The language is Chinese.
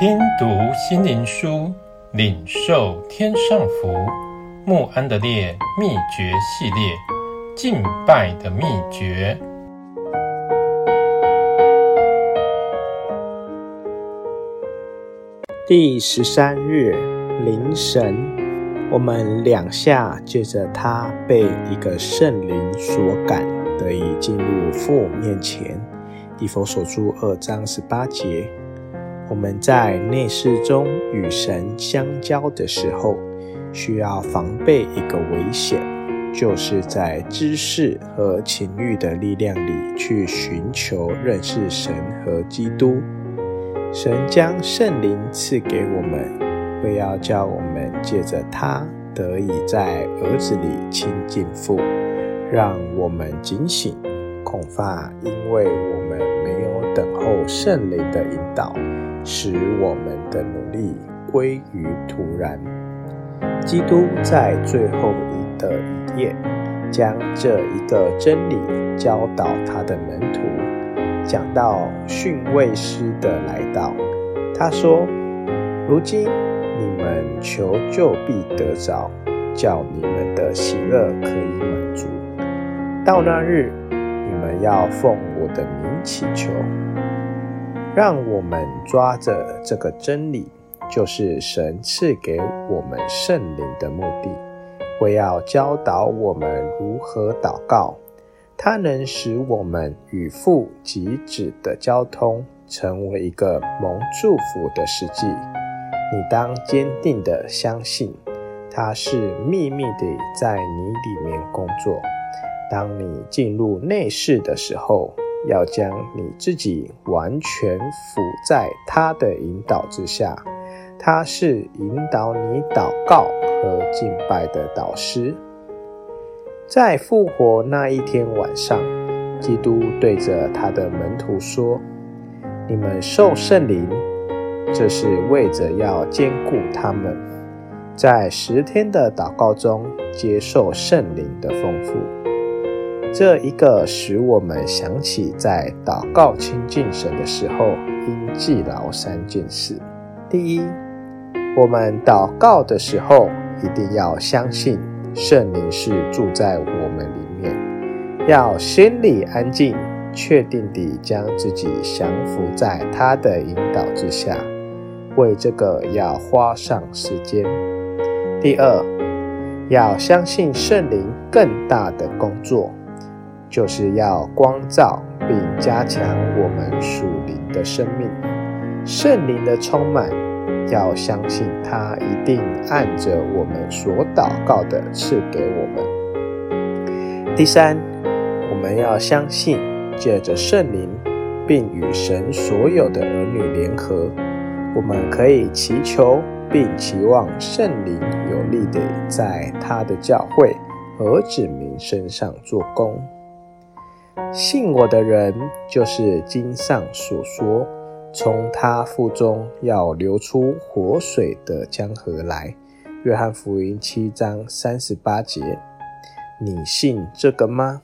听读心灵书，领受天上福。穆安德烈秘诀系列，敬拜的秘诀。第十三日，灵神，我们两下借着他被一个圣灵所感，得以进入父面前。以弗所书二章十八节，我们在内室中与神相交的时候，需要防备一个危险，就是在知识和情欲的力量里去寻求认识神和基督。神将圣灵赐给我们，为要叫我们借着他得以在儿子里亲近父，让我们警醒。恐怕因为我们没有等候圣灵的引导，使我们的努力归于徒然。基督在最后一的一页，将这一个真理教导他的门徒。讲到训慰师的来到，他说：“如今你们求就必得着，叫你们的喜乐可以满足。到那日。”你们要奉我的名祈求，让我们抓着这个真理，就是神赐给我们圣灵的目的，为要教导我们如何祷告，它能使我们与父及子的交通成为一个蒙祝福的实际。你当坚定地相信，它是秘密地在你里面工作。当你进入内室的时候，要将你自己完全伏在他的引导之下。他是引导你祷告和敬拜的导师。在复活那一天晚上，基督对着他的门徒说：“你们受圣灵，这是为着要坚固他们，在十天的祷告中接受圣灵的丰富。”这一个使我们想起，在祷告亲近神的时候，应记牢三件事：第一，我们祷告的时候，一定要相信圣灵是住在我们里面，要心里安静，确定地将自己降服在他的引导之下，为这个要花上时间。第二，要相信圣灵更大的工作。就是要光照并加强我们属灵的生命，圣灵的充满，要相信他一定按着我们所祷告的赐给我们。第三，我们要相信借着圣灵，并与神所有的儿女联合，我们可以祈求并期望圣灵有力地在他的教会和子民身上做工。信我的人，就是经上所说，从他腹中要流出活水的江河来。约翰福音七章三十八节，你信这个吗？